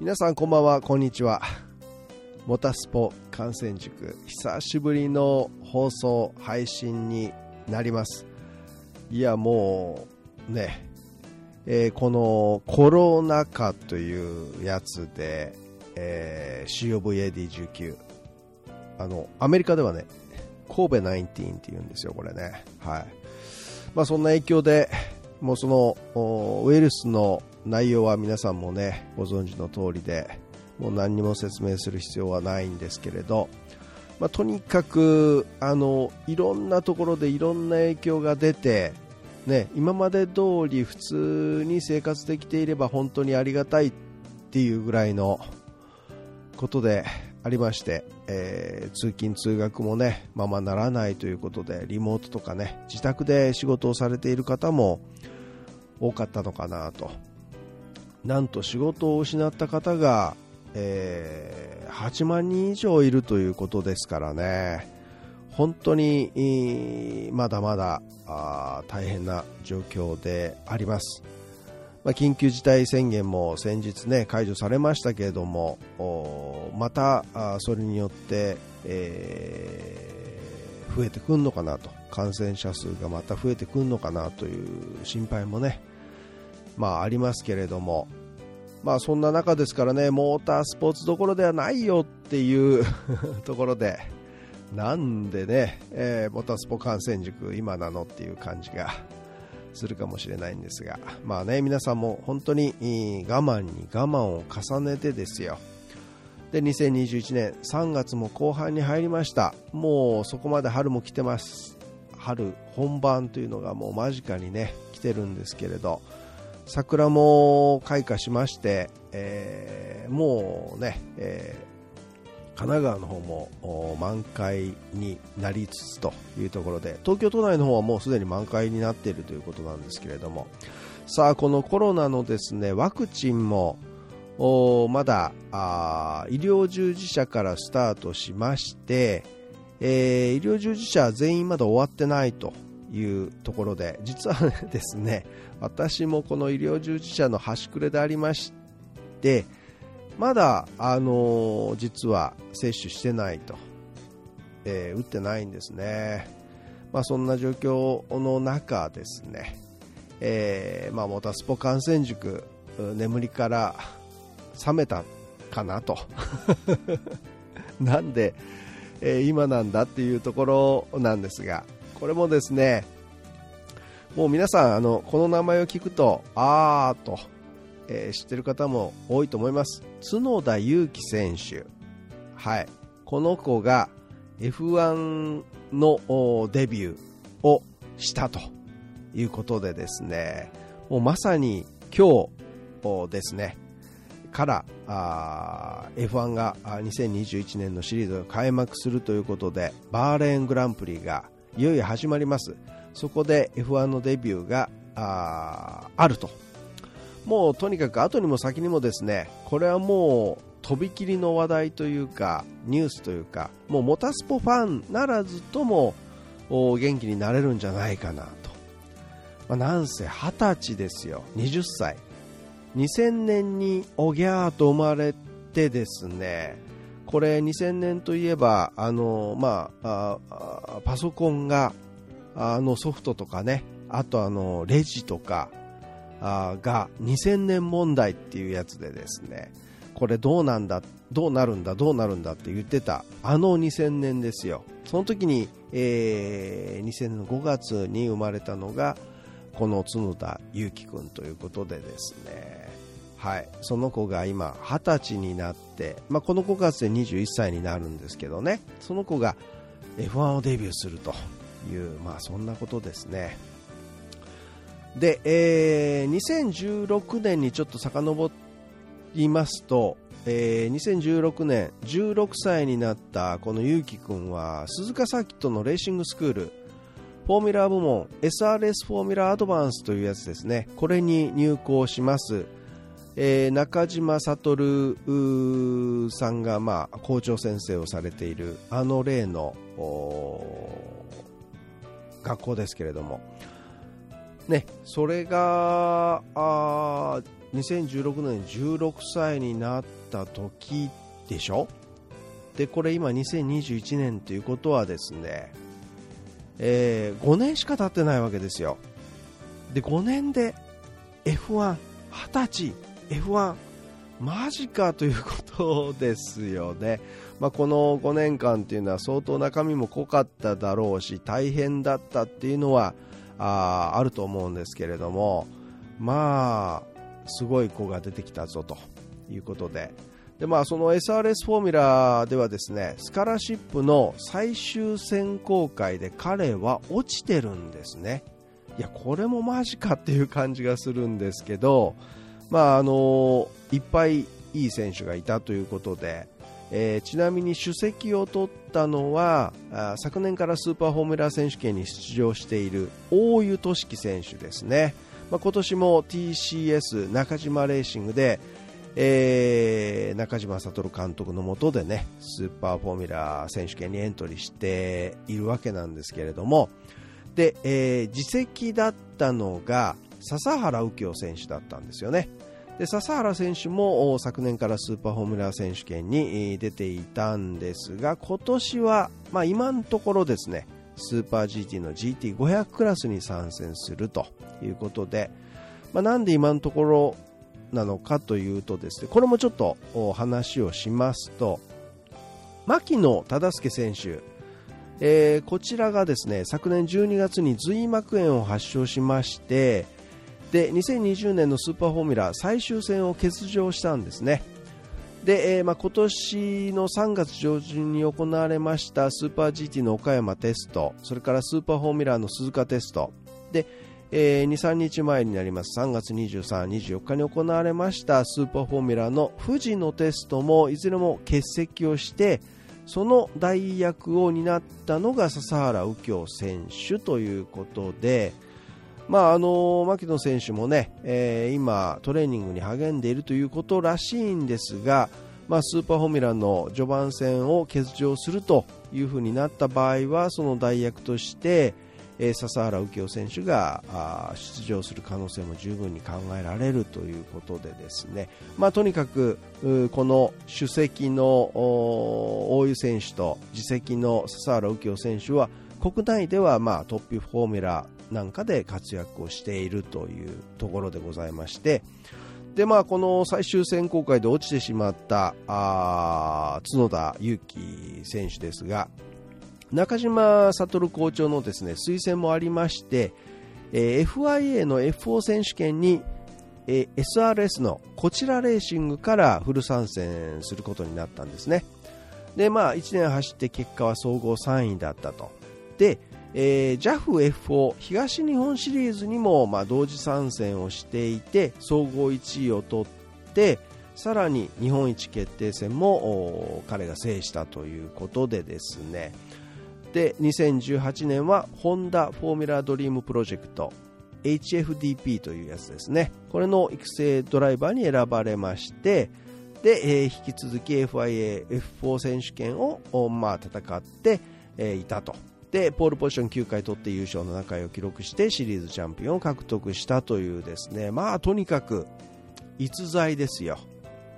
皆さんこんばんはこんにちは。モタスポ観戦塾久しぶりの放送配信になります。いやもうね、えーこのコロナ禍というやつで、えー、COVAD19 あのアメリカではね神戸19っていうんですよこれね。はい。まあそんな影響でもうそのウイルスの内容は皆さんもねご存知の通りでもう何にも説明する必要はないんですけれど、まあ、とにかくあのいろんなところでいろんな影響が出て、ね、今まで通り普通に生活できていれば本当にありがたいっていうぐらいのことでありまして、えー通勤・通学もねままならないということでリモートとかね自宅で仕事をされている方も多かったのかなとなんと仕事を失った方が、えー8万人以上いるということですからね本当にまだまだ大変な状況であります。まあ、緊急事態宣言も先日、ね、解除されましたけれどもまたそれによって、えー増えてくるのかなと。感染者数がまた増えてくるのかなという心配もね、まあ、ありますけれども、まあ、そんな中ですからねモータースポーツどころではないよっていう ところでなんでね、えーモータースポ観戦塾今なのっていう感じがするかもしれないんですが、まあね、皆さんも本当に我慢に我慢を重ねてですよ。で、2021年3月も後半に入りました。もうそこまで春も来てます。春本番というのがもう間近にね、来てるんですけれど、桜も開花しまして、えーもうね、えー神奈川の方も満開になりつつというところで東京都内の方はもうすでに満開になっているということなんですけれども。さあこのコロナのですねワクチンもまだ医療従事者からスタートしまして、えー医療従事者全員まだ終わってないというところで実はですね私もこの医療従事者の端くれでありましてまだ、あのー実は接種してないと、えー打ってないんですね、まあ、そんな状況の中ですね、えーまあ、モタスポ観戦塾眠りから覚めたかなと。なんで、えー今なんだっていうところなんですがこれもですねもう皆さんあのこの名前を聞くとあーとえー知ってる方も多いと思います。角田裕樹選手、はい、この子が F1 のデビューをしたということでですね。もうまさに今日ですね。からあ F1 が2021年のシリーズが開幕するということでバーレーングランプリがいよいよ始まります。そこで F1 のデビューがあると。もうとにかく後にも先にもですねこれはもうとびきりの話題というかニュースというかもうモタスポファンならずとも元気になれるんじゃないかなと、まあ、なんせ二十歳ですよ。20歳。2000年におぎゃーと生まれてですねこれ2000年といえばあの、まあ、あパソコンがあのソフトとかねあとあのレジとかが2000年問題っていうやつでですねこれどうなんだどうなるんだどうなるんだって言ってたあの2000年ですよ。その時に、えー2000年の5月に生まれたのがこの角田裕樹君ということでですね。はい、その子が今20歳になって、まあ、この5月で21歳になるんですけどね。その子が F1 をデビューするという、まあ、そんなことですね。で、えー2016年にちょっと遡りますと、えー2016年16歳になったこのゆうきくんは鈴鹿サーキットのレーシングスクールフォーミュラー部門 SRS フォーミュラーアドバンスというやつですね。これに入校します。えー、中島悟さんが、まあ、校長先生をされているあの例の学校ですけれども、ね、それがあ2016年16歳になった時でしょ？でこれ今2021年ということはですね、えー、5年しか経ってないわけですよ。で5年で F1、20歳、F1、マジかということですよね、まあ、この5年間というのは相当中身も濃かっただろうし大変だったっていうのはああると思うんですけれどもまあすごい子が出てきたぞということで。で、まあ、その SRS フォーミュラーではですねスカラシップの最終選考会で彼は落ちてるんですね。いやこれもマジかっていう感じがするんですけど、まああのいっぱいいい選手がいたということで、えー、ちなみに首席を取ったのは昨年からスーパーフォーミュラー選手権に出場している大湯俊樹選手ですね、まあ、今年も TCS 中島レーシングで、えー、中島悟監督のもとでねスーパーフォーミュラー選手権にエントリーしているわけなんですけれども、で、えー、自責だったのが笹原右京選手だったんですよね。で笹原選手も昨年からスーパーフォーミュラー選手権に出ていたんですが今年は、まあ、今のところですねスーパー GT の GT500 クラスに参戦するということで、まあ、なんで今のところなのかというとですねこれもちょっと話をしますと牧野忠介選手えー、こちらがですね昨年12月に髄膜炎を発症しましてで2020年のスーパーフォーミュラ最終戦を欠場したんですね。で、えー、まあ、今年の3月上旬に行われましたスーパー GT の岡山テストそれからスーパーフォーミュラーの鈴鹿テスト。で、えー、23日前になります。3月23、24日に行われましたスーパーフォーミュラーの富士のテストもいずれも欠席をしてその代役を担ったのが笹原右京選手ということで、まあ、あの牧野選手もね、えー、今、トレーニングに励んでいるということらしいんですが、まあ、スーパーフォーミュラの序盤戦を欠場するというふうになった場合はその代役として、えー、笹原右京選手が出場する可能性も十分に考えられるということでですね、まあ、とにかくこの主席の大湯選手と次席の笹原右京選手は国内ではまあトップフォーミュラなんかで活躍をしているというところでございましてで、まあ、この最終選考会で落ちてしまったあ角田裕樹選手ですが中島悟校長のですね推薦もありまして、えー、FIA の F4 選手権に、えー、SRS のこちらレーシングからフル参戦することになったんですね。で、まあ、1年走って結果は総合3位だったと。で、えー、JAFF4 東日本シリーズにも、まあ、同時参戦をしていて総合1位を取ってさらに日本一決定戦も彼が制したということでですね。で2018年はホンダフォーミュラドリームプロジェクト HFDP というやつですね。これの育成ドライバーに選ばれましてで、えー、引き続き FIA-F4 選手権を、まあ、戦って、えー、いたと。でポールポジション9回取って優勝7回を記録してシリーズチャンピオンを獲得したというですね。まあとにかく逸材ですよ。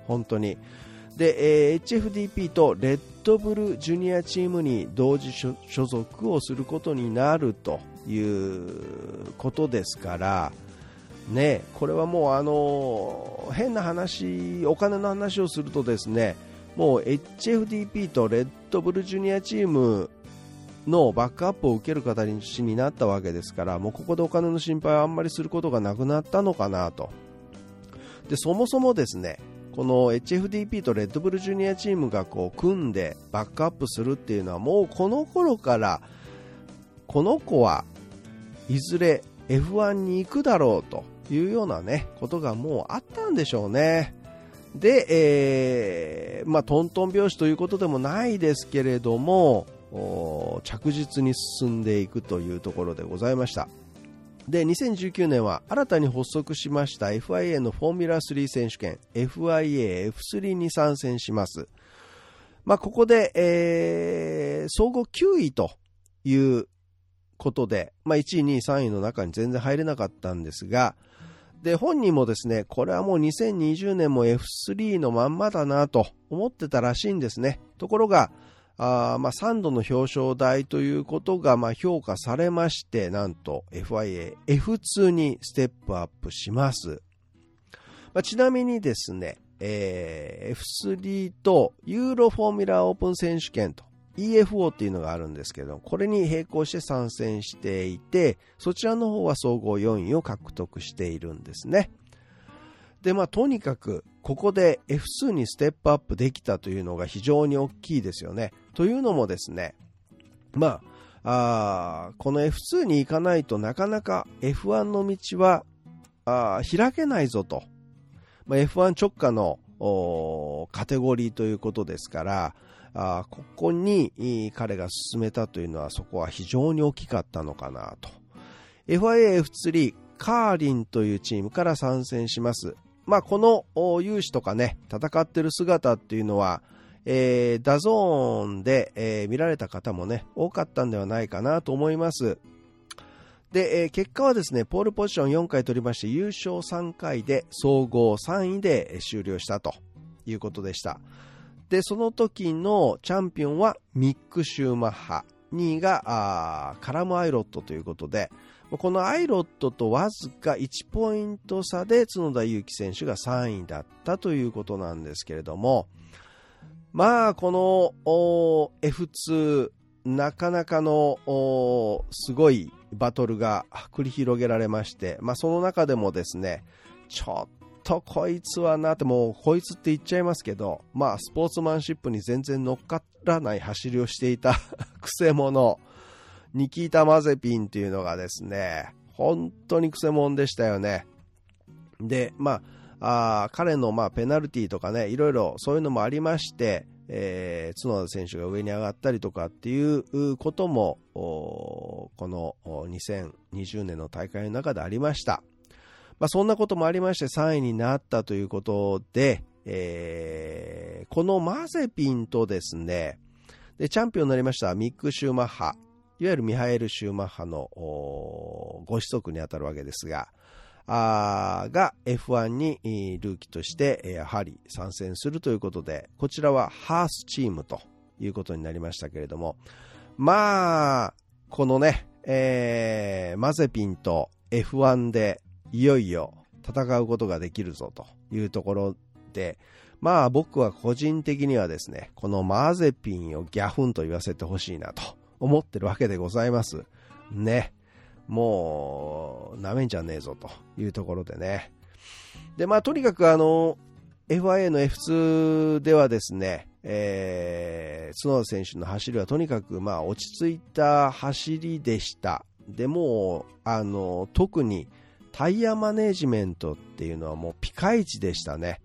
本当に。で、えー、HFDP とレッドブルジュニアチームに同時所属をすることになるということですから、ね、これはもうあの変な話、お金の話をするとですねもう HFDP とレッドブルジュニアチームのバックアップを受ける形になったわけですからもうここでお金の心配はあんまりすることがなくなったのかなとでそもそもですねこの HFDP とレッドブルジュニアチームがこう組んでバックアップするっていうのはもうこの頃からこの子はいずれ F1 に行くだろうというようなねことがもうあったんでしょうね。で、えー、まあ、トントン拍子ということでもないですけれども着実に進んでいくというところでございました。で、2019年は新たに発足しました FIA のフォーミュラ3選手権 FIA-F3 に参戦します。まあ、ここで、えー、総合9位ということで、まあ、1位、2位、3位の中に全然入れなかったんですが、で、本人もですね、これはもう2020年も F3 のまんまだなと思ってたらしいんですね。ところが、あまあ、3度の表彰台ということがまあ評価されまして、なんと FIA F2 にステップアップします。まあ、ちなみにですね、えー、F3 とユーロフォーミュラーオープン選手権と EFO っていうのがあるんですけど、これに並行して参戦していて、そちらの方は総合4位を獲得しているんですね。で、まあ、とにかく、ここで F2 にステップアップできたというのが非常に大きいですよね。というのもですね、まあ、あこの F2 に行かないとなかなか F1 の道はあ開けないぞと。まあ、F1 直下のカテゴリーということですから、あここに彼が進めたというのはそこは非常に大きかったのかなと。FIA-F3 カーリンというチームから参戦します。まあ、この勇姿とかね、戦ってる姿っていうのは、えー、 DAZN で、えー、見られた方もね、多かったんではないかなと思います。で、えー、結果はですね、ポールポジション4回取りまして、優勝3回で総合3位で終了したということでした。で、その時のチャンピオンはミック・シューマッハ。2位がカラム・アイロットということで、このアイロットとわずか1ポイント差で角田裕樹選手が3位だったということなんですけれども、まあ、この F2、なかなかのすごいバトルが繰り広げられまして、まあ、その中でもですね、ちょっとこいつはなって、もうこいつって言っちゃいますけど、まあ、スポーツマンシップに全然乗っからない走りをしていた くせ者、ニキータ・マゼピンっていうのがですね、本当にくせ者でしたよね。で、まあ、あ彼のまあペナルティとかね、いろいろそういうのもありまして、えー、角田選手が上に上がったりとかっていうことも、この2020年の大会の中でありました。まあ、そんなこともありまして3位になったということで、えー、このマゼピンとですね、で、チャンピオンになりましたミック・シューマッハ、いわゆるミハエル・シューマッハのご子息にあたるわけですが、が F1 にルーキーとしてやはり参戦するということで、こちらはハースチームということになりましたけれども、まあ、このね、えー、マゼピンと F1 でいよいよ戦うことができるぞというところで、まあ僕は個人的にはですね、このマゼピンをギャフンと言わせてほしいなと思ってるわけでございます。ね。もう、なめんじゃねえぞというところでね。で、まあとにかくあの、FIA の F2 ではですね、えー、角田選手の走りはとにかくまあ落ち着いた走りでした。でも、あの、特にタイヤマネジメントっていうのはもうピカイチでしたね。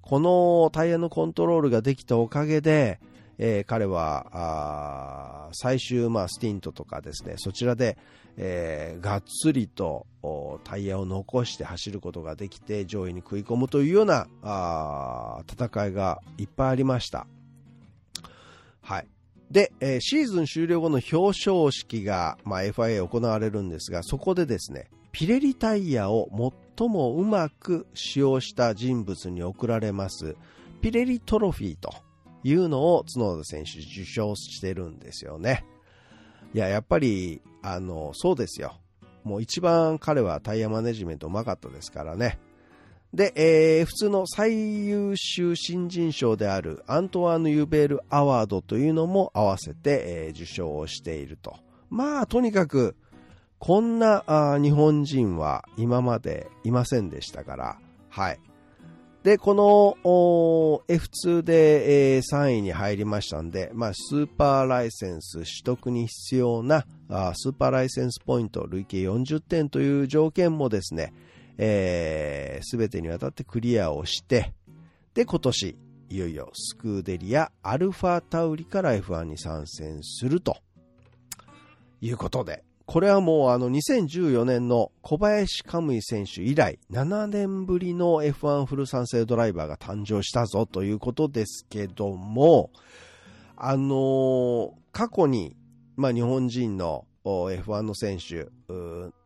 このタイヤのコントロールができたおかげで、えー、彼は最終、まあ、スティントとかですねそちらで、えー、がっつりとタイヤを残して走ることができて上位に食い込むというようなあ戦いがいっぱいありました。はいで、えー、シーズン終了後の表彰式が、まあ、FIA 行われるんですが、そこでですね、ピレリタイヤを最もうまく使用した人物に贈られますピレリトロフィーというのを角田選手受賞してるんですよね。いや、やっぱり、あの、そうですよ。もう一番彼はタイヤマネジメントうまかったですからね。で、えー、普通の最優秀新人賞であるアントワーヌ・ユベール・アワードというのも合わせて、えー、受賞をしていると。まあ、とにかく、こんなあ日本人は今までいませんでしたから、はい。で、この F2 で、えー、3位に入りましたんで、まあ、スーパーライセンス取得に必要なあスーパーライセンスポイント累計40点という条件もですね、す、えー、べ、てにわたってクリアをして、で、今年、いよいよスクーデリア、アルファタウリから F1 に参戦するということで、これはもうあの2014年の小林カムイ選手以来7年ぶりの F1 フル賛成ドライバーが誕生したぞということですけども、あのー過去に、まあ、日本人の F1 の選手、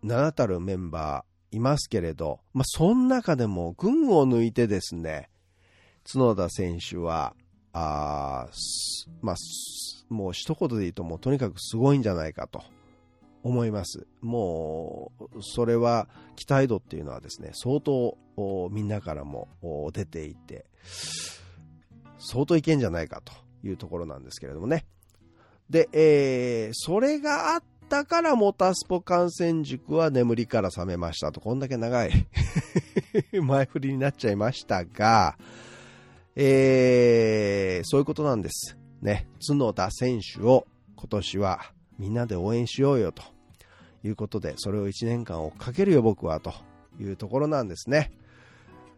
名だたるメンバーいますけれど、まあ、その中でも群を抜いてですね、角田選手は、あまあ、もう一言で言うともうとにかくすごいんじゃないかと。思います。もう、それは期待度っていうのはですね、相当みんなからも出ていて、相当いけんじゃないかというところなんですけれどもね。で、えーそれがあったからモタスポ観戦塾は眠りから覚めましたと、こんだけ長い 前振りになっちゃいましたが、えーそういうことなんです。ね、角田選手を今年はみんなで応援しようよということで、それを1年間追っかけるよ僕はというところなんですね。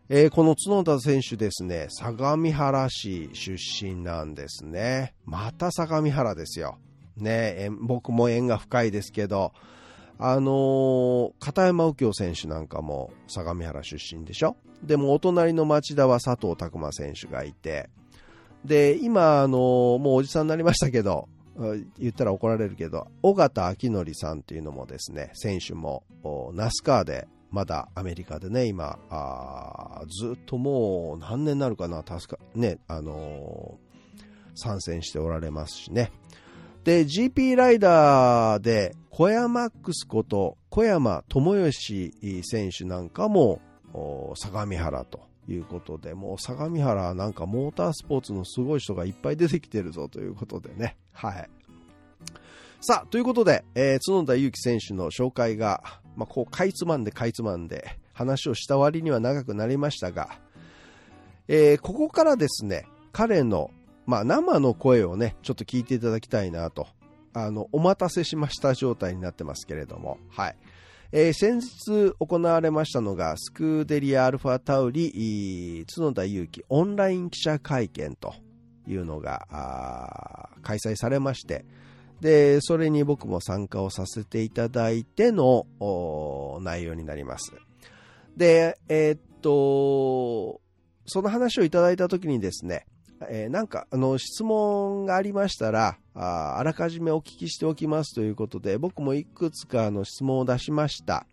えーこの角田選手ですね、相模原市出身なんですね。また相模原ですよ。ねえ僕も縁が深いですけど、あのー片山右京選手なんかも相模原出身でしょ？でもお隣の町田は佐藤拓磨選手がいて、で、今、あのーもうおじさんになりましたけど、言ったら怒られるけど、尾形明則さんっていうのもですね、選手も、ナスカーで、まだアメリカでね、今、ずっともう何年になるかな、確か、ね、あのー参戦しておられますしね。で、GP ライダーで、小山ックスこと小山智義選手なんかも、相模原ということで、もう相模原なんかモータースポーツのすごい人がいっぱい出てきてるぞということでね。はい。さあ、ということで、えー角田祐希選手の紹介が、まあ、こう、かいつまんでかいつまんで、話をした割には長くなりましたが、えーここからですね、彼の、まあ、生の声をね、ちょっと聞いていただきたいなと、あの、お待たせしました状態になってますけれども、はい。えー先日行われましたのが、スクーデリア・アルファタウリ、角田祐希オンライン記者会見というのが、開催されまして、で、それに僕も参加をさせていただいての内容になります。で、えーっと、その話をいただいたときにですね、えーなんか、あの、質問がありましたら、ああらかじめお聞きしておきますということで、僕もいくつかの質問を出しました。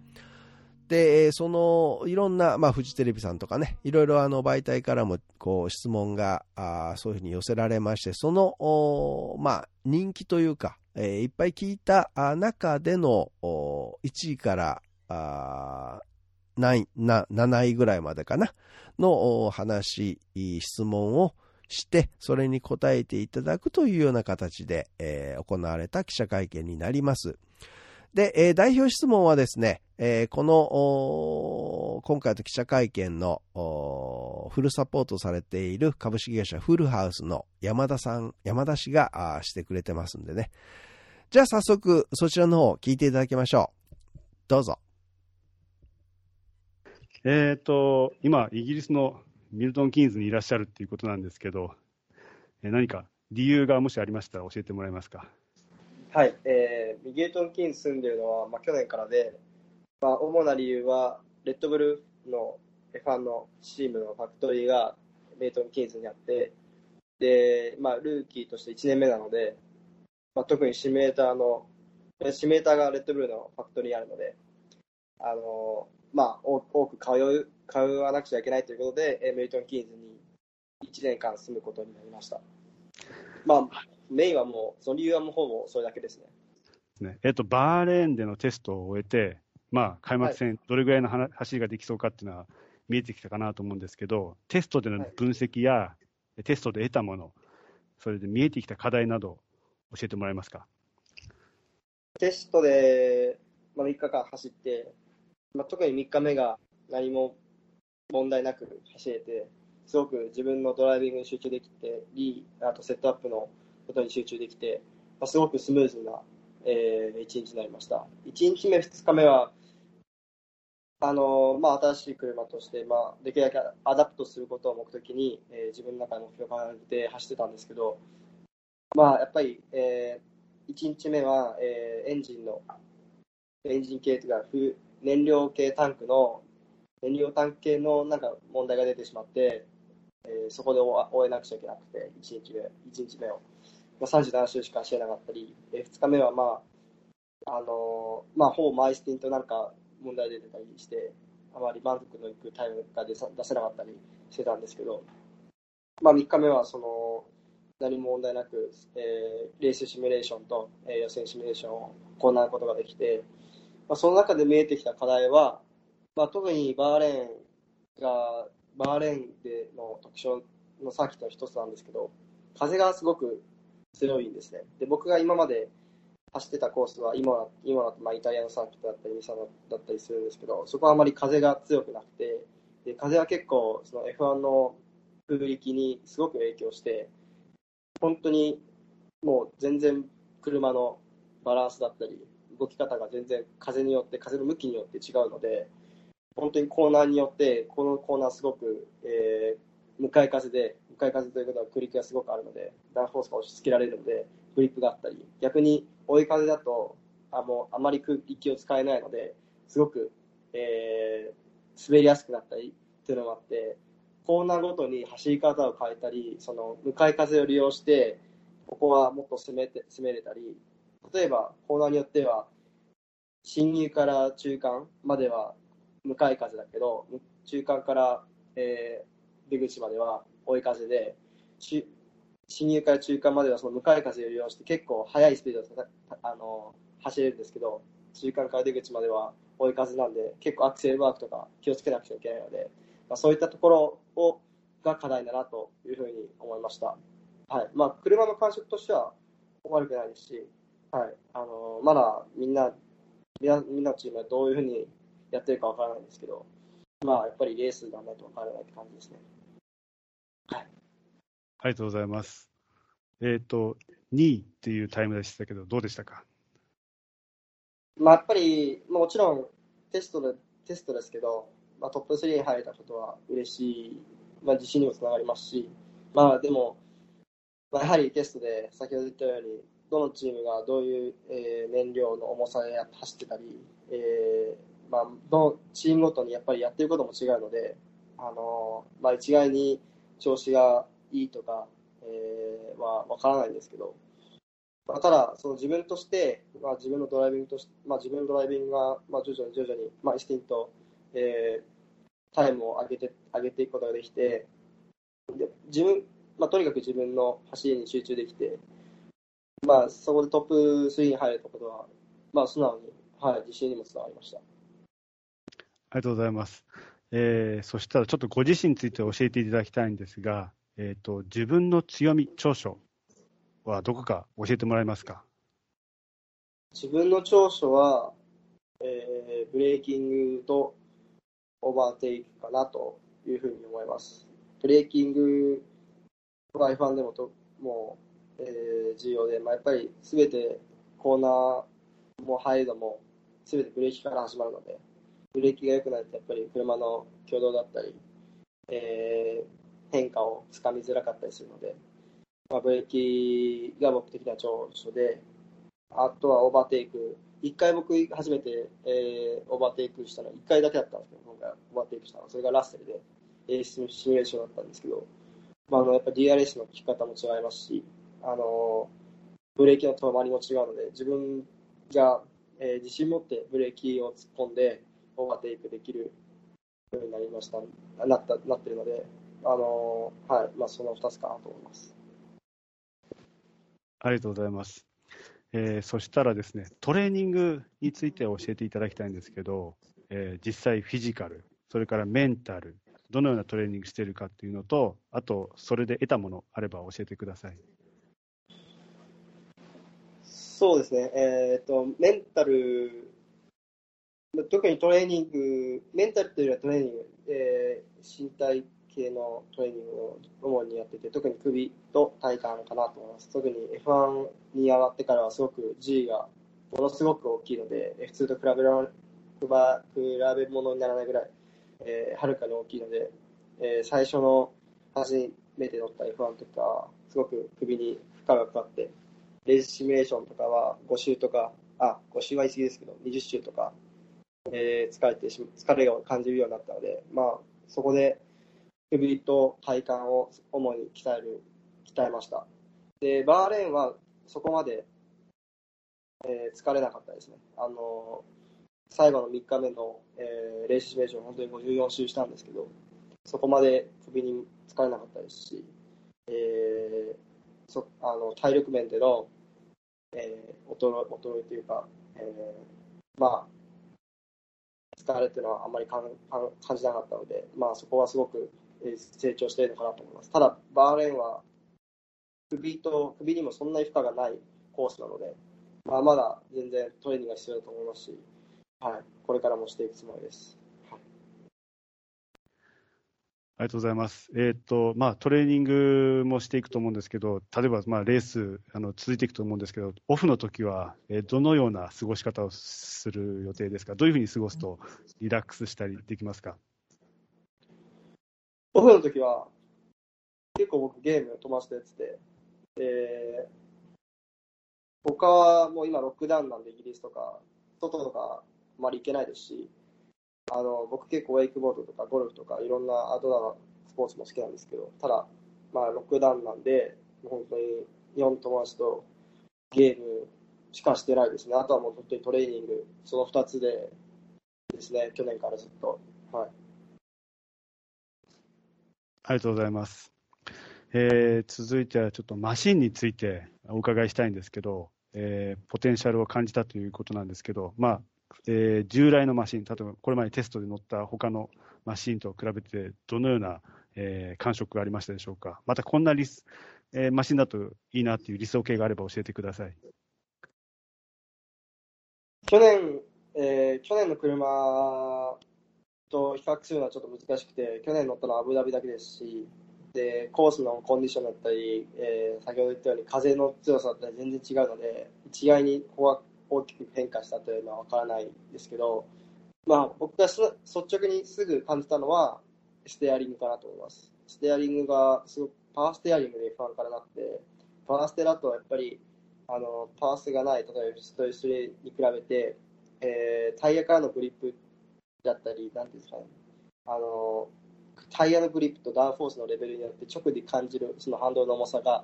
で、その、いろんな、まあ、フジテレビさんとかね、いろいろあの、媒体からも、こう、質問が、あそういうふうに寄せられまして、その、おまあ、人気というか、えーいっぱい聞いた中での、お1位から、あーないな7位ぐらいまでかな、の話、質問をして、それに答えていただくというような形で、えー行われた記者会見になります。で、えー代表質問はですね、えーこの、今回の記者会見の、フルサポートされている株式会社フルハウスの山田さん、山田氏があしてくれてますんでね。じゃあ早速、そちらの方を聞いていただきましょう。どうぞ。えー、と今、イギリスのミルトン・キーンズにいらっしゃるっていうことなんですけど、えー何か理由がもしありましたら教えてもらえますか？はい、えーミゲートン・キーンズ住んでるのは、まあ、去年からで、まあ、主な理由は、レッドブルの F1 のチームのファクトリーがメイトン・キーンズにあって、で、まあ、ルーキーとして1年目なので、まあ、特にシミュレーターの、シミュレーターがレッドブルのファクトリーにあるので、あのまあ、多く通う通わなくちゃいけないということで、えーメイトン・キーンズに1年間住むことになりました。まあ、メインはもう、その理由はもうほぼそれだけですね。ねえー、とバーレーンでのテストを終えて、まあ、開幕戦、どれぐらいのは走りができそうかっていうのは見えてきたかなと思うんですけど、テストでの分析や、テストで得たもの、それで見えてきた課題など、教えてもらえますか？テストで、まあ、3日間走って、まあ、特に3日目が何も問題なく走れて、すごく自分のドライビングに集中できて、リー、あとセットアップのことに集中できて、まあ、すごくスムーズな、えー、1日になりました。1日目、2日目は、あのまあ、新しい車として、まあ、できるだけ adapt することを目的に、えー自分の中の目標を掲げて走ってたんですけど、まあ、やっぱり、えー1日目は、えーエンジンのエンジン系というか、燃料系タンクの、燃料タンク系のなんか問題が出てしまって、えーそこで終えなくちゃいけなくて、1日目、一日目を。まあ、37周しか走れなかったり、え2日目はまあ、あのーまあ、ほぼマイスティンとなんか問題出てたりして、あまり満足のいくタイムが出さ出せなかったりしてたんですけど、まあ、3日目はその、何も問題なく、えーレースシミュレーションと、えー予選シミュレーションを行うことができて、まあ、その中で見えてきた課題は、まあ、特にバーレーンが、バーレーンでの特徴のサーキットの一つなんですけど、風がすごく強いんですね。で、僕が今まで走ってたコースは、今、今まあイタリアのサーキットだったり、ミサノだったりするんですけど、そこはあまり風が強くなくて、で風は結構、その F1 の空力にすごく影響して、本当にもう全然車のバランスだったり、動き方が全然風によって、風の向きによって違うので、本当にコーナーによって、このコーナーすごく、えー向かい風で、向かい風ということはクリックがすごくあるので、ダンフォースが押し付けられるので、グリップがあったり、逆に追い風だと、あもうあまり空気を使えないので、すごく、えー滑りやすくなったりっていうのもあって、コーナーごとに走り方を変えたり、その向かい風を利用して、ここはもっと攻めて攻めれたり、例えばコーナーによっては、進入から中間までは向かい風だけど、中間から、えー出口までは追い風で、し進入から中間まではその向かい風を利用して結構速いスピードであの走れるんですけど、中間から出口までは追い風なんで、結構アクセルワークとか気をつけなくちゃいけないので、まあ、そういったところをが課題だなというふうに思いました。はいまあ、車の感触としては悪くないですし、はい、あのまだみんな、みんなみんなのチームはどういうふうにやってるかわからないんですけど、まあ、やっぱりレースがないとわからないって感じですね。ありがとうございます。えっ、と、2位っていうタイムでしたけど、どうでしたか？まあ、やっぱり、もちろんテストでテストですけど、まあ、トップ3に入れたことは嬉しい、まあ、自信にもつながりますし、まあ、でも、まあ、やはりテストで先ほど言ったように、どのチームがどういう、えー燃料の重さで走ってたり、えーまあ、どのチームごとにやっぱりやってることも違うので、あのまあ、一概に調子がいいとか、えーはわからないんですけど、まあ、ただ、その自分として、まあ、自分のドライビングとしまあ、自分のドライビングが、まあ、徐々に徐々に、まあ、スティンと、えータイムを上げて上げていくことができて、で自分、まあ、とにかく自分の走りに集中できて、まあ、そこでトップ3に入れたことは、まあ、素直に、はい、自信にもつながりました。ありがとうございます。えーそしたらちょっとご自身について教えていただきたいんですが、えっ、と、自分の強み、長所はどこか教えてもらえますか？自分の長所は、えーブレーキングとオーバーテイクかなというふうに思います。ブレーキングは F1 でもともう、えー重要で、まあ、やっぱりすべてコーナーもハイドもすべてブレーキから始まるので、ブレーキが良くないとやっぱり車の挙動だったり、えー変化をつかみづらかったりするので、まあ、ブレーキが僕的な長所で、あとはオーバーテイク。一回僕初めて、えーオーバーテイクしたのは一回だけだったんですけど、今回オーバーテイクしたのは、それがラッセルで、レースシミュレーションだったんですけど、まあ、あのやっぱ DRS の効き方も違いますし、あのブレーキの止まりも違うので、自分が、えー自信持ってブレーキを突っ込んで、オーバーテイクできるようになりました、なった、なってるので、あのはい、まあ、その2つかなと思います。ありがとうございます。えーそしたらですね、トレーニングについて教えていただきたいんですけど、えー実際フィジカル、それからメンタル、どのようなトレーニングしているかっていうのと、あと、それで得たものあれば教えてください。そうですね、えっ、と、メンタル、特にトレーニング、メンタルというよりはトレーニング、えー身体系のトレーニングを主にやってて、特に首と体幹かなと思います。特に F1 に上がってからはすごく G がものすごく大きいので、F2 と比べら比べ物にならないぐらい、えーはるかに大きいので、えー最初の初めて乗った F1 とか、すごく首に負荷がかかって、レースシミュレーションとかは5周とかあ、5周は言い過ぎですけど、20周とか、えー疲れてし疲れを感じるようになったので、まあ、そこで首と体幹を主に鍛える、鍛えました。で、バーレーンはそこまで、えー疲れなかったですね。あの最後の3日目の、えーレースシミュレーション、本当に54周したんですけど、そこまで首に疲れなかったですし、えーそあの体力面での、えー衰え衰えというか、えーまあ、疲れっていうのはあんまり感感感じなかったので、まあ、そこはすごくえ成長しているのかなと思います。ただ、バーレーンは首と首にもそんなに負荷がないコースなので、まあ、まだ全然トレーニングが必要だと思いますし、はい、これからもしていくつもりです。ありがとうございます。えーと、まあ、トレーニングもしていくと思うんですけど、例えば、まあ、レース、あの、続いていくと思うんですけど、オフの時は、えーどのような過ごし方をする予定ですか？どういうふうに過ごすとリラックスしたりできますか？オフの時は、結構僕ゲーム友達とやってて、で、他はもう今ロックダウンなんでイギリスとか、外とかあまり行けないですし、あの、僕結構ウェイクボードとかゴルフとかいろんなアウトドアスポーツも好きなんですけど、ただ、まあロックダウンなんで、本当に日本友達とゲームしかしてないですね。あとはもう本当にトレーニング、その2つでですね、去年からずっと。はい。ありがとうございます。えー続いてはちょっとマシンについてお伺いしたいんですけど、えーポテンシャルを感じたということなんですけど、まあえー従来のマシン、例えばこれまでテストで乗った他のマシンと比べて、どのような、えー感触がありましたでしょうか？またこんなリス、えーマシンだといいなという理想形があれば教えてください。去年、えー去年の車と比較するのはちょっと難しくて、去年乗ったのはアブダビだけですし、でコースのコンディションだったり、えー先ほど言ったように風の強さだったり全然違うので、一概にここは大きく変化したというのは分からないですけど、まあ、僕がす率直にすぐ感じたのは、ステアリングかなと思います。ステアリングがすごくパワーステアリングで不安からなって、パワーステだとやっぱりあのパワースがない、例えばストイスレに比べて、えータイヤからのグリップだったり、なんていうんですかね、あのタイヤのグリップとダウンフォースのレベルによって直で感じるそのハンドルの重さが、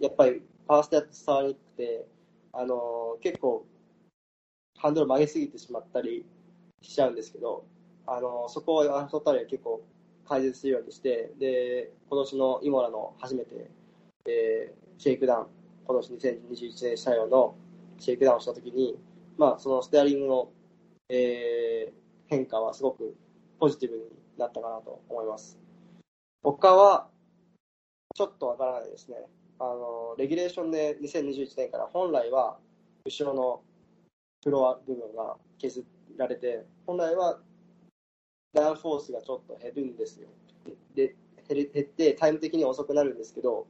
やっぱりパワーステだと伝わりにくくて、あの結構ハンドル曲げすぎてしまったりしちゃうんですけど、あのそこをアルファタリは結構改善するようにして、で今年のイモラの初めて、えーシェイクダウン、今年2021年車用のシェイクダウンをしたときに、まあ、そのステアリングの、えー変化はすごくポジティブになったかなと思います。他は、ちょっとわからないですね。あの、レギュレーションで2021年から本来は後ろのフロア部分が削られて、本来はダウンフォースがちょっと減るんですよ。で、減る減ってタイム的には遅くなるんですけど、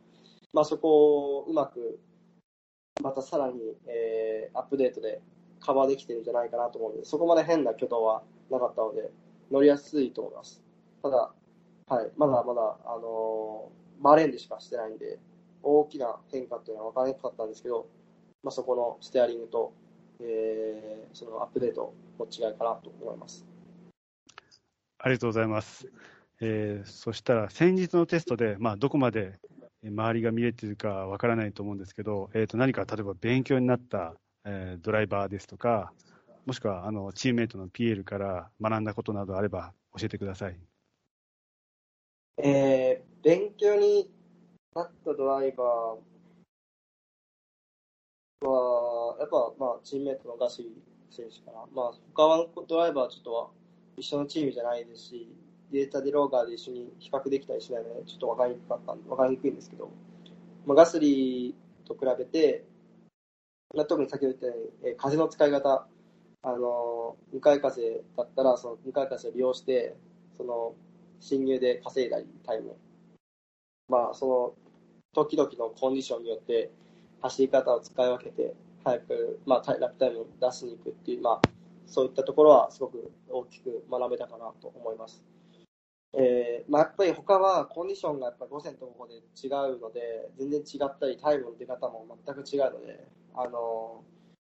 まあそこをうまく、またさらに、えーアップデートでカバーできてるんじゃないかなと思うので、そこまで変な挙動はなかったので、乗りやすいと思います。ただ、はい、まだまだ、あのーバーレンでしかしてないんで、大きな変化っていうのは分からなかったんですけど、まあ、そこのステアリングと、えーそのアップデートの違いかなと思います。ありがとうございます。えーそしたら先日のテストで、まあ、どこまで周りが見れているかわからないと思うんですけど、えー、と何か例えば勉強になった、えードライバーですとか、もしくはあのチームメイトのピエールから学んだことなどあれば教えてください。えー勉強になったドライバーは、やっぱ、まあ、チームメイトのガシー選手かな。まあ、他のドライバーはちょっとは一緒のチームじゃないですし、データでローガーで一緒に比較できたりしないので、ちょっと分かりにくかった、分かりにくいんですけど、まあ、ガスリーと比べて、まあ、特に先ほど言ったように、え風の使い方、あの向かい風だったら、その向かい風を利用して、その、侵入で稼いだり、タイム。まあ、その、時々のコンディションによって、走り方を使い分けて、早く、まあ、ラップタイムを出しに行くっていう、まあ、そういったところはすごく大きく学べたかなと思います。えーまあ、やっぱり他はコンディションがやっぱ5線とここで違うので、全然違ったり、タイムの出方も全く違うので、あの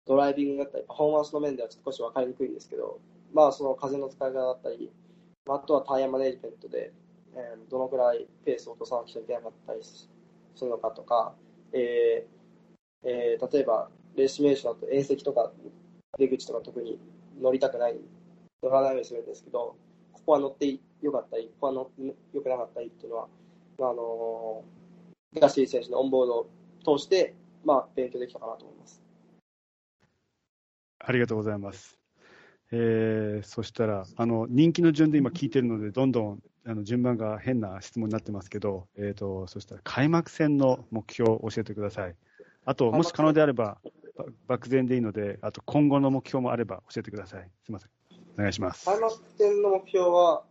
ドライビングだったり、パフォーマンスの面では少し分かりにくいんですけど、まあ、その風の使い方だったり、あとはタイヤマネジメントで、えーどのくらいペースを落とさなくちゃいけなかったりするのかとか、えーえー例えば、レースシミュレーションだと縁石とか出口とか特に乗りたくない、乗らないようにするんですけど、ここは乗ってよかったり、ここは乗ってよくなかったりっていうのは、まああのーガシー選手のオンボードを通して、まあ、勉強できたかなと思います。ありがとうございます。えーそしたら、あの人気の順で今聞いてるので、どんどんあの順番が変な質問になってますけど、えー、とそしたら開幕戦の目標を教えてください。あと、もし可能であれ、ば漠然でいいので、あと今後の目標もあれば教えてください。すみません。お願いします。開幕戦の目標は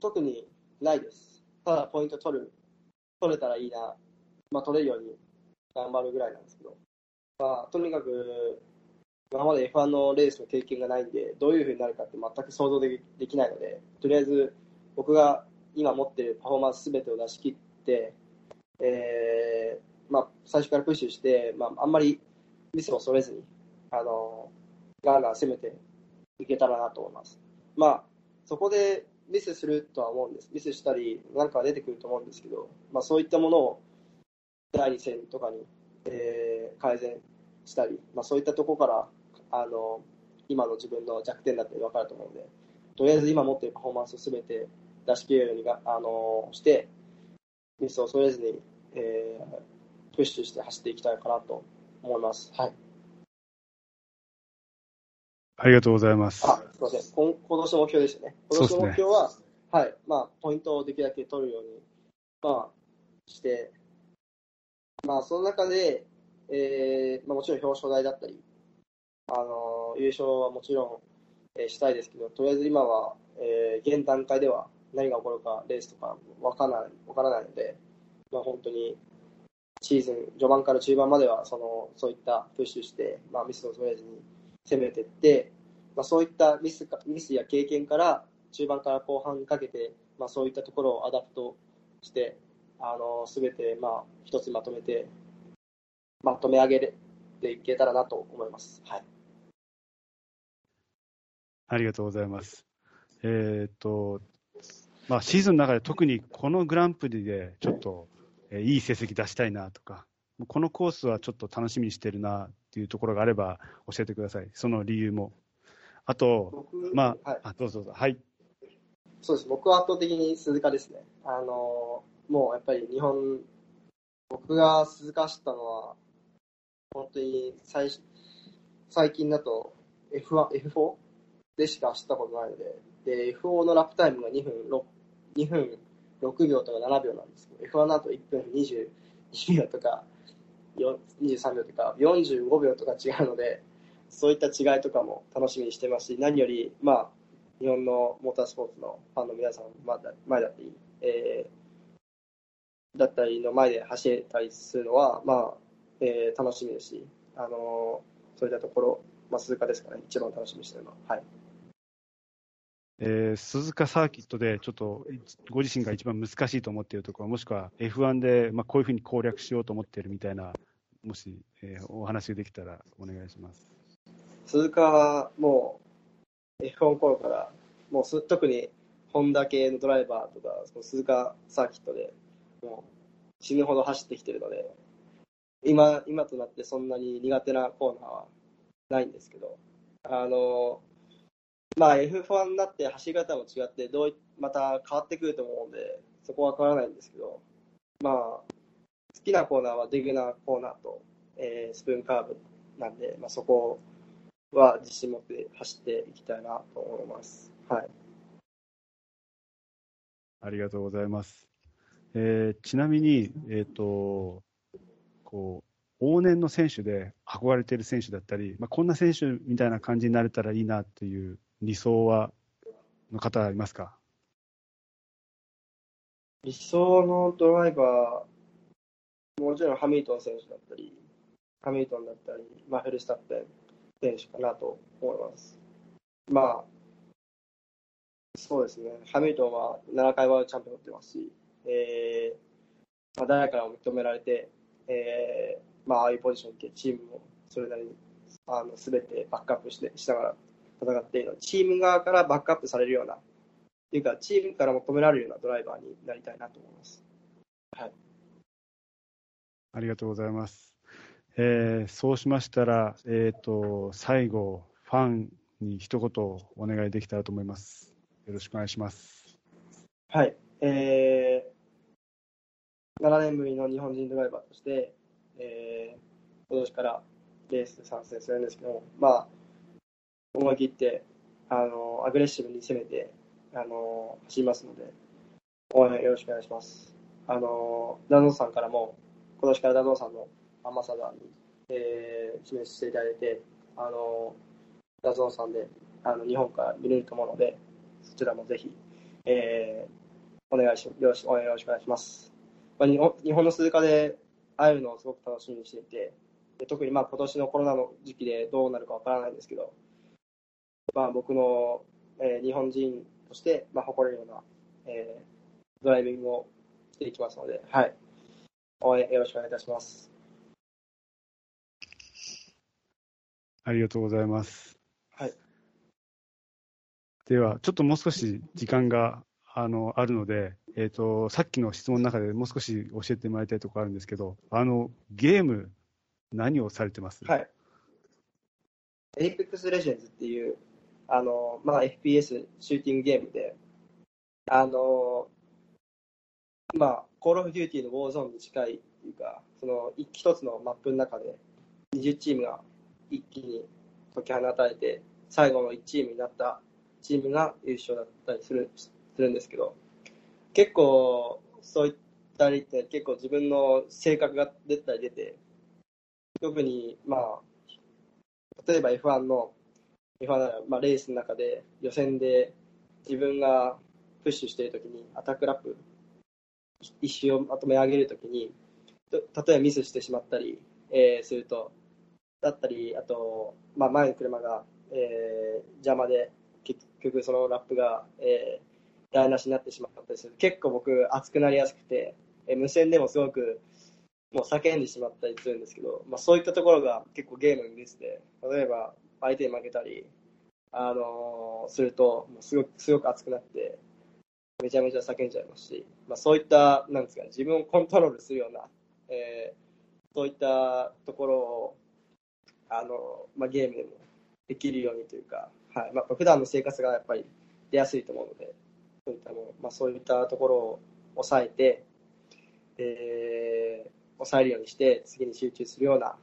特にないです。ただポイント取る、取れたらいいな、まあ取れるように頑張るぐらいなんですけど、まあとにかく今まで F1 のレースの経験がないんで、どういう風になるかって全く想像できできないので、とりあえず僕が今持ってるパフォーマンスすべてを出し切って、えーまあ最初からプッシュして、まああんまりミスを恐れずに、あの、ガンガン攻めていけたらなと思います。まあ、そこでミスするとは思うんです。ミスしたり、なんか出てくると思うんですけど、まあ、そういったものを第2戦とかに、えー改善したり、まあ、そういったとこからあの今の自分の弱点だって分かると思うので、とりあえず今持っているパフォーマンスをすべて出し切れるようにがあのして、ミスを恐れずに、えープッシュして走っていきたいかなと思います。はい。ありがとうございます。あ、すみません。今今年の目標でしたね。今年の目標は、はい、まあ、ポイントをできるだけ取るように、まあ、して、まあ、その中で、えーまあ、もちろん表彰台だったり、あの優勝はもちろん、えーしたいですけど、とりあえず今は、えー現段階では何が起こるか、レースとかわからないわからないので、まあ、本当にシーズン序盤から中盤まではそのそういったプッシュして、まあ、ミスを恐れずに攻めていって、まあ、そういったミスかミスや経験から中盤から後半にかけて、まあ、そういったところを adapt してあの全てまあ一つまとめてまとめ上げていけたらなと思います。はいありがとうございます。えーっと、まあ、シーズンの中で特にこのグランプリでちょっと、えーいい成績出したいなとか、このコースはちょっと楽しみにしてるなっていうところがあれば教えてください。その理由も。あと、僕まあ、はい、あどうぞどうぞ。はい。そうです僕は圧倒的に鈴鹿ですね。あのもうやっぱり日本、僕が鈴鹿走ったのは、本当に最最近だと F1、F4 でしか走ったことないので、で、F4 のラップタイムが2分 ,6 2分6秒とか7秒なんですけど、F1 だと1分22秒とか、23秒とか、45秒とか違うので、そういった違いとかも楽しみにしてますし、何より、まあ、日本のモータースポーツのファンの皆さんの前だ前だったり、えーだったりの前で走れたりするのは、まあえー楽しみですし、あのーそういったところ、まあ、鈴鹿ですかね、一番楽しみにしてるのは。はい、えー鈴鹿サーキットでちょっとご自身が一番難しいと思っているところ、もしくは F1 で、まあ、こういうふうに攻略しようと思っているみたいな、もし、えーお話ができたらお願いします。鈴鹿はもう F1 頃から、もうす特にホンダ系のドライバーとか、その鈴鹿サーキットでもう死ぬほど走ってきてるので、今今となってそんなに苦手なコーナーはないんですけど、あのまあ、F1 になって走り方も違ってどうい、また変わってくると思うので、そこは変わらないんですけど、まあ、好きなコーナーはディグナーコーナーと、えースプーンカーブなんで、まあ、そこは自信持って走っていきたいなと思います。はい。ありがとうございます。えーちなみに、えっ、と、こう、往年の選手で憧れている選手だったり、まあ、こんな選手みたいな感じになれたらいいなっていう理想は、の方はいますか？理想のドライバー、もちろんハミルトン選手だったり、ハミルトンだったり、まあ、フェルスタッペン選手かなと思います。まあ、そうですね、ハミルトンは7回ワールドチャンピオンを取ってますし、えーまあ、誰からも認められて、えーまあ、ああいうポジションにいて、チームもそれなりにあの全てバックアップしてしながら戦っているので、チーム側からバックアップされるような、っていうか、チームから求められるようなドライバーになりたいなと思います。はい。ありがとうございます。えーそうしましたら、えっ、と、最後、ファンに一言お願いできたらと思います。よろしくお願いします。はい。えー、7年ぶりの日本人ドライバーとして、えー、今年からレースで参戦するんですけども、まあ、思い切って、あの、アグレッシブに攻めて、あの、走りますので、応援よろしくお願いします。あの、ダノンさんからも、今年からダノンさんのアンバサダーに、えー、指名していただいて、あの、ダゾンさんで、あの、日本から見れると思うので、そちらもぜひ、えーお願いしよろし応援よろしくお願いします。まあ、日本日本の鈴鹿で会えるのをすごく楽しみにしていて、特にまあ今年のコロナの時期でどうなるかわからないんですけど、まあ、僕の、えー日本人として、まあ、誇れるような、えードライビングをしていきますので、はい、応援よろしくお願いいたします。ありがとうございます。はい。では、ちょっともう少し時間があのあるので、えっ、と、さっきの質問の中でもう少し教えてもらいたいところあるんですけど、あの、ゲーム、何をされてます？はい。Apex Legends っていう、あの、まあ、FPS シューティングゲームで、あの、まあ、Call of Duty の Warzone に近いっていうか、その、一一つのマップの中で、20チームが一気に解き放たれて、最後の1チームになったチームが優勝だったりするするんですけど、結構、そういったりって結構自分の性格が出たり出て、特に、まあ、例えば F1 の F1 まあ、レースの中で予選で自分がプッシュしているときにアタックラップ一周をまとめ上げるときに例えばミスしてしまったり、えーするとだったりあと、まあ、前の車が、えー邪魔で結局そのラップが、えー台無しになってしまったりする。結構僕熱くなりやすくて、えー無線でもすごくもう叫んでしまったりするんですけど、まあ、そういったところが結構ゲームに出てて例えば相手に負けたり、あのするともうすごくすごく熱くなってめちゃめちゃ叫んじゃいますし、まあ、そういったなんですか、ね、自分をコントロールするような、えーそういったところを、あのまあ、ゲームでもできるようにというか、はい。まあ、普段の生活がやっぱり出やすいと思うのでそういったもまあ、そういったところを抑えて、えー抑えるようにして次に集中するような、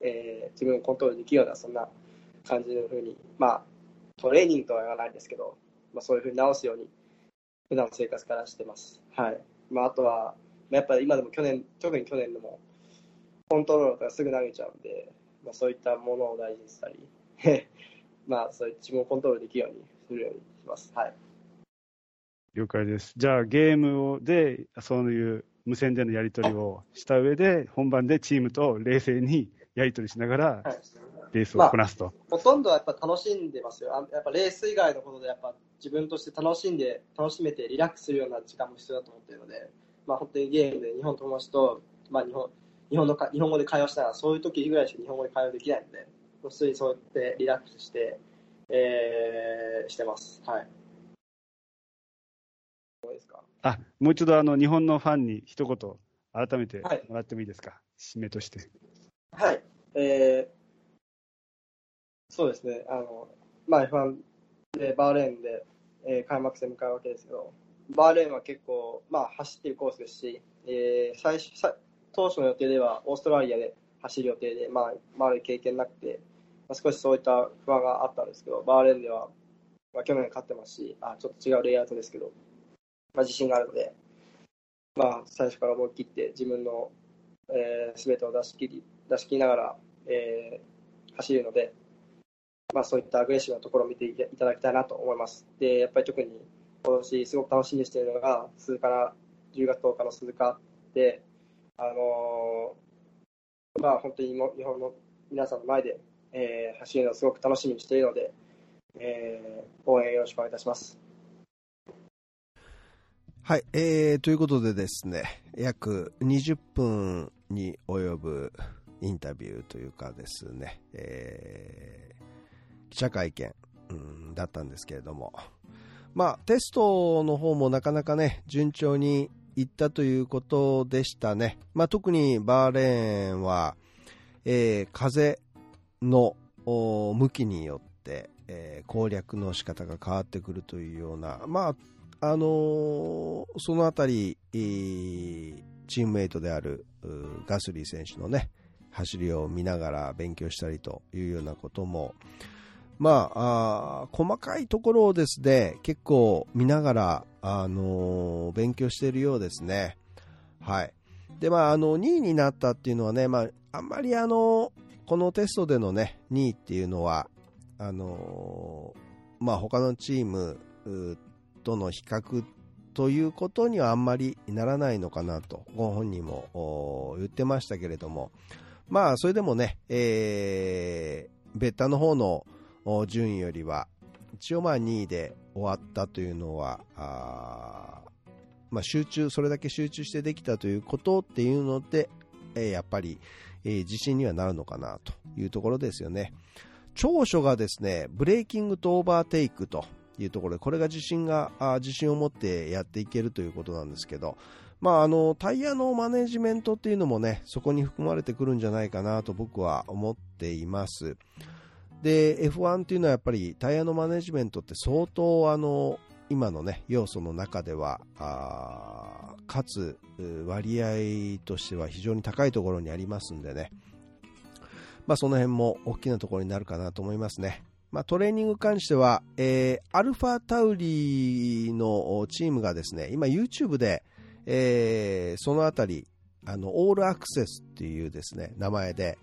えー自分をコントロールできるようなそんな感じのふうに、まあ、トレーニングとは言わないですけど、まあ、そういうふうに直すように普段の生活からしてます。はいまあ、あとは、まあやっぱり今でも去年、特に去年でもコントロールがすぐ投げちゃうんで、まあ、そういったものを大事にしたり、まあ、そういう自分をコントロールできるようにするようにします。はい。了解です。じゃあ、ゲームをで、そういう無線でのやり取りをした上で、本番でチームと冷静にやり取りしながら、はいレースをこなすと。ほとんどはやっぱ楽しんでますよ。あやっぱレース以外のことでやっぱ自分として楽しんで、楽しめてリラックスするような時間も必要だと思っているので、まあ本当にゲームで日本の友達と、まあ日本、日本のか日本語で会話したら、そういう時ぐらいしか日本語で会話できないので、普通にそうやってリラックスして、えー、してます。はい。どうですか？あ、もう一度、あの、日本のファンに一言、改めてはいもらってもいいですか、締めとして。はい。えー、そうですね。あの、まあ F1 でバーレーンで、えー開幕戦迎えるわけですけど、バーレーンは結構、まあ走っているコースですし、えー最初、さ当初の予定ではオーストラリアで走る予定で、まあ、まあ経験なくて、まあ、少しそういった不安があったんですけど、バーレーンでは、まあ、去年勝ってますし、あ、ちょっと違うレイアウトですけど、まあ自信があるので、まあ最初から思い切って自分のえー、全てを出し切り出し切りながら、えー走るので、まあ、そういったアグレッシブなところを見ていただきたいなと思います。で、やっぱり特に今年すごく楽しみにしているのが、鈴鹿な10月10日の鈴鹿で、あのーまあ、本当にも日本の皆さんの前で、えー走るのをすごく楽しみにしているので、えー応援よろしくお願いいたします。はい、えー、ということでですね、約20分に及ぶインタビューというかですね、えー、記者会見、だったんですけれども、まあ、テストの方もなかなかね、順調にいったということでしたね。まあ、特にバーレーンは、えー、風の向きによって、えー、攻略の仕方が変わってくるというような、まあ、あのー、そのあたり、チームメイトであるガスリー選手のね、走りを見ながら勉強したりというようなことも、まあ、あ細かいところをですね、結構見ながら、あのー、勉強しているようですね。はい。で、まあ、あの、2位になったっていうのはね、まあ、あんまりあの、このテストでのね、2位っていうのは、あのー、まあ、他のチームとの比較ということにはあんまりならないのかなと、ご本人も言ってましたけれども、まあ、それでもね、えー、ベッタの方の順位よりは、一応まあ2位で終わったというのは、まあ、集中、それだけ集中してできたということっていうので、え、やっぱり、え、自信にはなるのかなというところですよね。長所がですね、ブレーキングとオーバーテイクというところで、これが自信が、あ自信を持ってやっていけるということなんですけど、まあ、あの、タイヤのマネジメントっていうのもね、そこに含まれてくるんじゃないかなと僕は思っています。で、F1 っていうのはやっぱりタイヤのマネジメントって相当あの、今のね、要素の中では、あかつ割合としては非常に高いところにありますんでね、まあその辺も大きなところになるかなと思いますね。まあ、トレーニングに関しては、えー、アルファタウリーのチームがですね、今 YouTube で、えー、そのあたり、あの、オールアクセスっていうですね、名前で、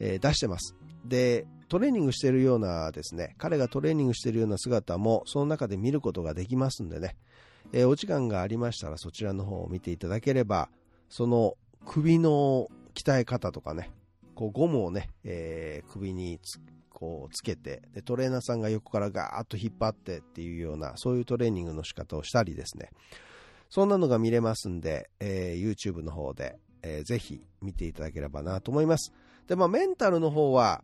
えー、出してます。で、トレーニングしているようなですね、彼がトレーニングしているような姿も、その中で見ることができますんでね、えー、お時間がありましたらそちらの方を見ていただければ、その首の鍛え方とかね、こうゴムをね、えー、首につこうつけてで、トレーナーさんが横からガーッと引っ張ってっていうような、そういうトレーニングの仕方をしたりですね、そんなのが見れますんで、えー、YouTube の方で、えー、ぜひ見ていただければなと思います。で、まあ、メンタルの方は、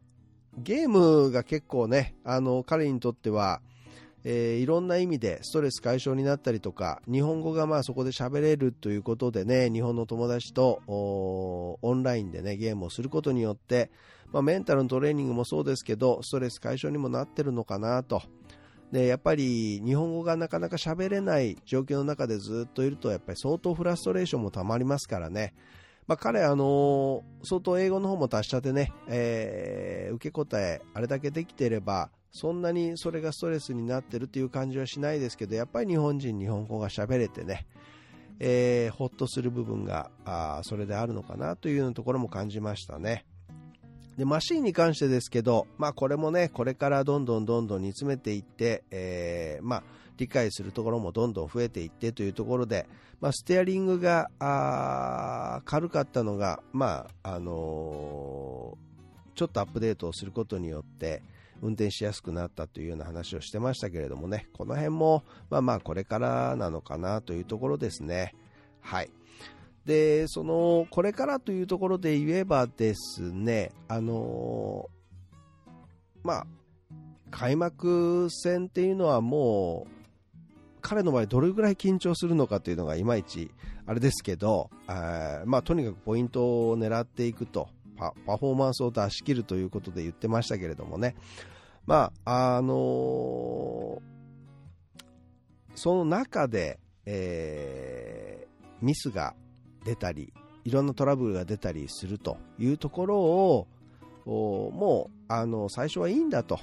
ゲームが結構ね、あの、彼にとっては、えー、いろんな意味でストレス解消になったりとか、日本語がまあそこで喋れるということでね、日本の友達とオンラインでね、ゲームをすることによって、まあ、メンタルのトレーニングもそうですけど、ストレス解消にもなってるのかなと。で、やっぱり日本語がなかなか喋れない状況の中でずっといると、やっぱり相当フラストレーションもたまりますからね。まあ、彼、あのー、相当英語の方も達者でね、えー、受け答え、あれだけできていれば、そんなにそれがストレスになってるっていう感じはしないですけど、やっぱり日本人、日本語が喋れてね、えー、ほっとする部分が、あそれであるのかなというようなところも感じましたね。で、マシンに関してですけど、まあこれもね、これからどんどんどんどん煮詰めていって、えー、まあ理解するところもどんどん増えていってというところで、まあステアリングが、軽かったのが、まあ、あのー、ちょっとアップデートをすることによって、運転しやすくなったというような話をしてましたけれどもね、この辺も、まあまあこれからなのかなというところですね。はい。で、その、これからというところで言えばですね、あのー、まあ、開幕戦っていうのはもう、彼の場合どれぐらい緊張するのかというのがいまいちあれですけど、あまあ、とにかくポイントを狙っていくとパ、フォーマンスを出し切るということで言ってましたけれどもね、まあ、あの、その中で、えー、ミスが出たり、いろんなトラブルが出たりするというところを、もう、あの、最初はいいんだと。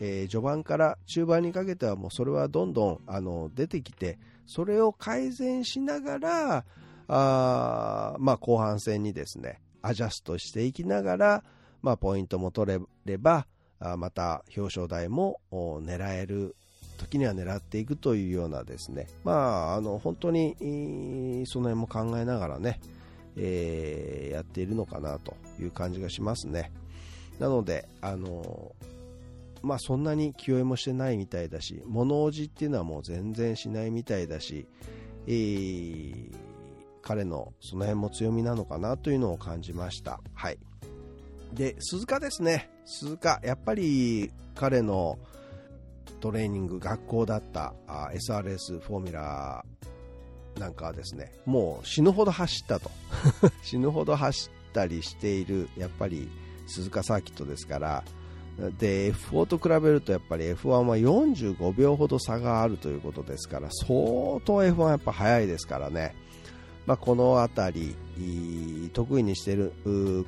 えー、序盤から中盤にかけてはもうそれはどんどんあの出てきて、それを改善しながら、あまあ、後半戦にですね、アジャストしていきながら、まあ、ポイントも取れれば、あまた表彰台も狙える時には狙っていくというようなですね、まあ、あの本当にその辺も考えながらね、えー、やっているのかなという感じがしますね。なので、あのまあ、そんなに気負いもしてないみたいだし、物おじっていうのはもう全然しないみたいだし、えー、彼のその辺も強みなのかなというのを感じました。はい。で、鈴鹿ですね。鈴鹿、やっぱり彼のトレーニング、学校だったあ SRS フォーミュラなんかはですね、もう死ぬほど走ったと。死ぬほど走ったりしている、やっぱり鈴鹿サーキットですから、で F4 と比べるとやっぱり F1 は45秒ほど差があるということですから相当 F1 はやっぱ速いですからね、まあ、この辺り得意にしている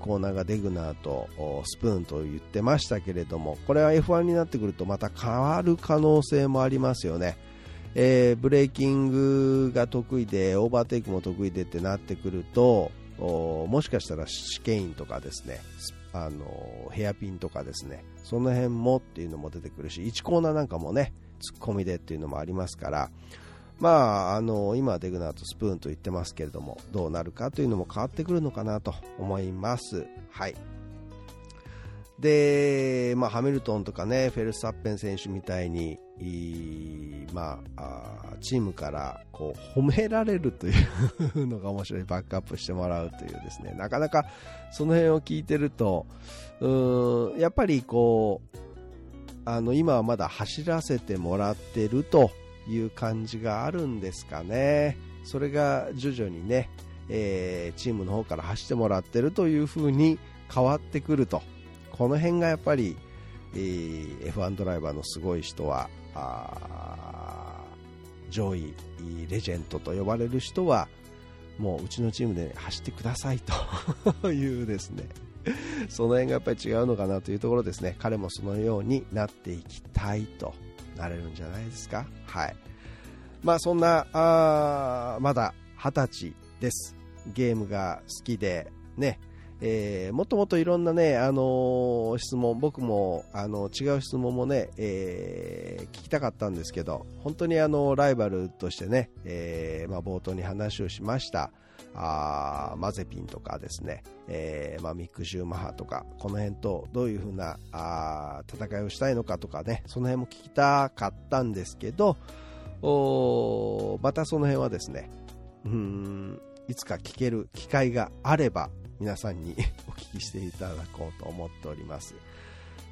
コーナーがデグナーとスプーンと言ってましたけれどもこれは F1 になってくるとまた変わる可能性もありますよね。えー、ブレーキングが得意でオーバーテイクも得意でってなってくるともしかしたら試験員とかですねあのヘアピンとかですね。その辺もっていうのも出てくるし1コーナーなんかもねツッコミでっていうのもありますから。まあ、あの今、デグナーとスプーンと言ってますけれどもどうなるかというのも変わってくるのかなと思います。はい。で、まあ、ハミルトンとかねフェルスタッペン選手みたいに、まあ、チームからこう褒められるというのが面白い。バックアップしてもらうというですね。なかなかその辺を聞いてるとうやっぱりこうあの今はまだ走らせてもらってるという感じがあるんですかね。それが徐々にね、えー、チームの方から走ってもらってるという風に変わってくると。この辺がやっぱり、F1 ドライバーのすごい人は上位レジェンドと呼ばれる人はもううちのチームで走ってくださいと いうですね。その辺がやっぱり違うのかなというところですね。彼もそのようになっていきたいとなれるんじゃないですか。はい。まあそんなあまだ20歳です。ゲームが好きでね。えー、もっともっといろんなね、あのー、質問、僕も、あの違う質問もね、えー、聞きたかったんですけど、本当にあのライバルとしてね、えまあ、冒頭に話をしました、あマゼピンとかですね、えまあ、ミック・シューマハとか、この辺とどういうふうなあ戦いをしたいのかとかね、その辺も聞きたかったんですけど、おまたその辺はですね、うんいつか聞ける機会があれば、皆さんに お聞きしていただこうと思っております。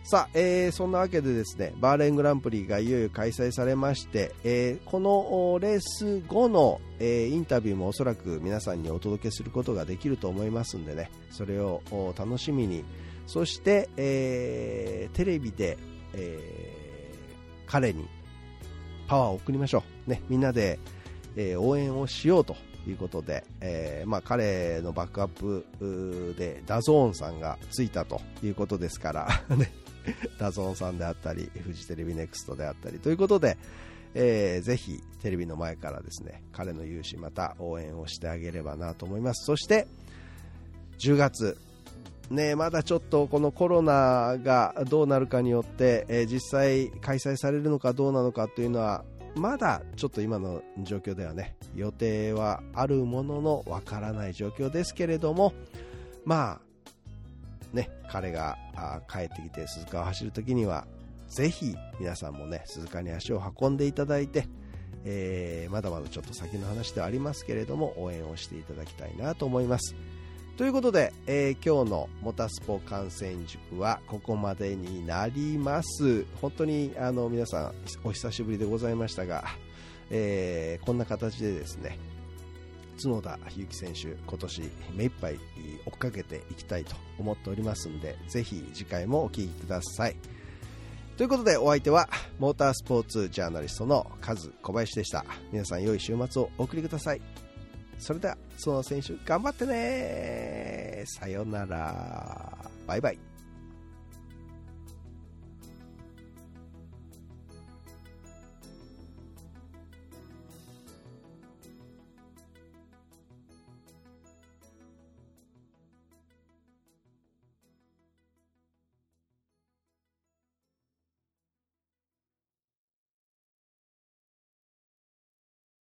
さあ、えー、そんなわけでですね、バーレングランプリがいよいよ開催されまして、えー、このレース後の、えー、インタビューもおそらく皆さんにお届けすることができると思いますんでね、それを楽しみに、そして、えー、テレビで、えー、彼にパワーを送りましょう。ね、みんなで、えー、応援をしようということで、えー、まあ、彼のバックアップで DAZN さんがついたということですから ね、 DAZN さんであったり、フジテレビネクストであったりということで、えー、ぜひテレビの前からですね、彼の勇姿また応援をしてあげればなと思います。そして、10月、ね、まだちょっとこのコロナがどうなるかによって、えー、実際開催されるのかどうなのかというのはまだちょっと今の状況ではね、予定はあるもののわからない状況ですけれども、まあ、ね、彼が帰ってきて鈴鹿を走るときには、ぜひ皆さんもね、鈴鹿に足を運んでいただいて、えー、まだまだちょっと先の話ではありますけれども、応援をしていただきたいなと思います。ということで、えー、今日のモタスポ観戦塾はここまでになります。本当にあの皆さんお久しぶりでございましたが、えー、こんな形でですね、角田裕樹選手、今年目いっぱい追っかけていきたいと思っておりますので、ぜひ次回もお聴きください。ということでお相手はモータースポーツジャーナリストのカズ小林でした。皆さん良い週末をお送りください。それでは、その選手、頑張ってねさよなら。バイバイ。